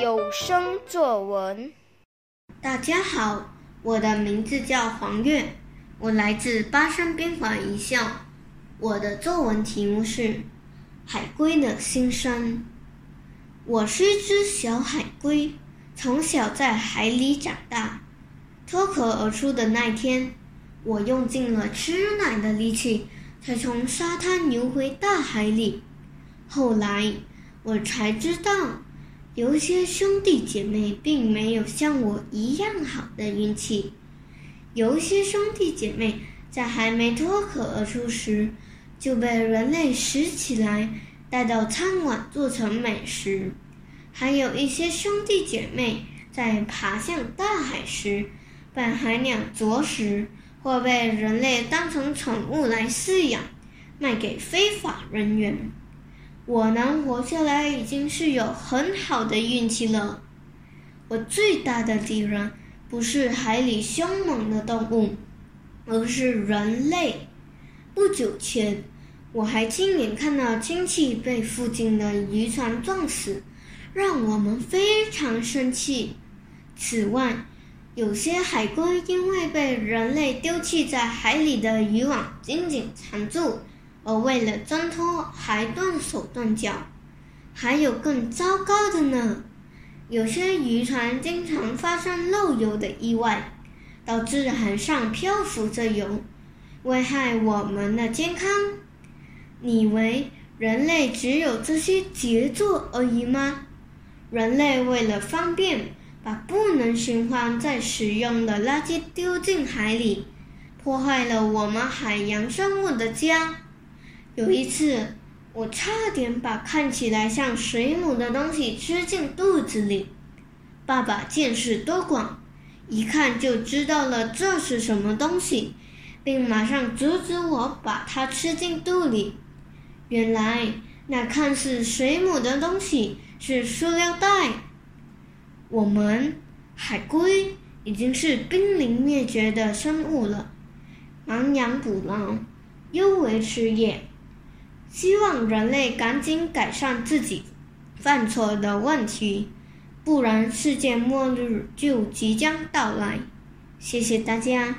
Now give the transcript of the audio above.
有声作文。大家好，我的名字叫黄月，我来自巴山边华一校。我的作文题目是《海龟的心声》。我是一只小海龟，从小在海里长大。脱壳而出的那天，我用尽了吃奶的力气，才从沙滩游回大海里。后来，我才知道。有些兄弟姐妹并没有像我一样好的运气，有些兄弟姐妹在还没脱壳而出时就被人类拾起来带到餐馆做成美食，还有一些兄弟姐妹在爬向大海时被海鸟啄食，或被人类当成宠物来饲养，卖给非法人员。我能活下来已经是有很好的运气了。我最大的敌人不是海里凶猛的动物，而是人类。不久前，我还亲眼看到亲戚被附近的渔船撞死，让我们非常生气。此外，有些海龟因为被人类丢弃在海里的渔网紧紧缠住。而为了挣脱，还断手断脚，还有更糟糕的呢。有些渔船经常发生漏油的意外，导致海上漂浮着油，危害我们的健康。你以为人类只有这些杰作而已吗？人类为了方便，把不能循环再使用的垃圾丢进海里，破坏了我们海洋生物的家。有一次，我差点把看起来像水母的东西吃进肚子里。爸爸见识多广，一看就知道了这是什么东西，并马上阻止我把它吃进肚里。原来，那看似水母的东西是塑料袋。我们海龟已经是濒临灭绝的生物了，亡羊补牢，犹为迟也。希望人类赶紧改善自己犯错的问题，不然世界末日就即将到来。谢谢大家。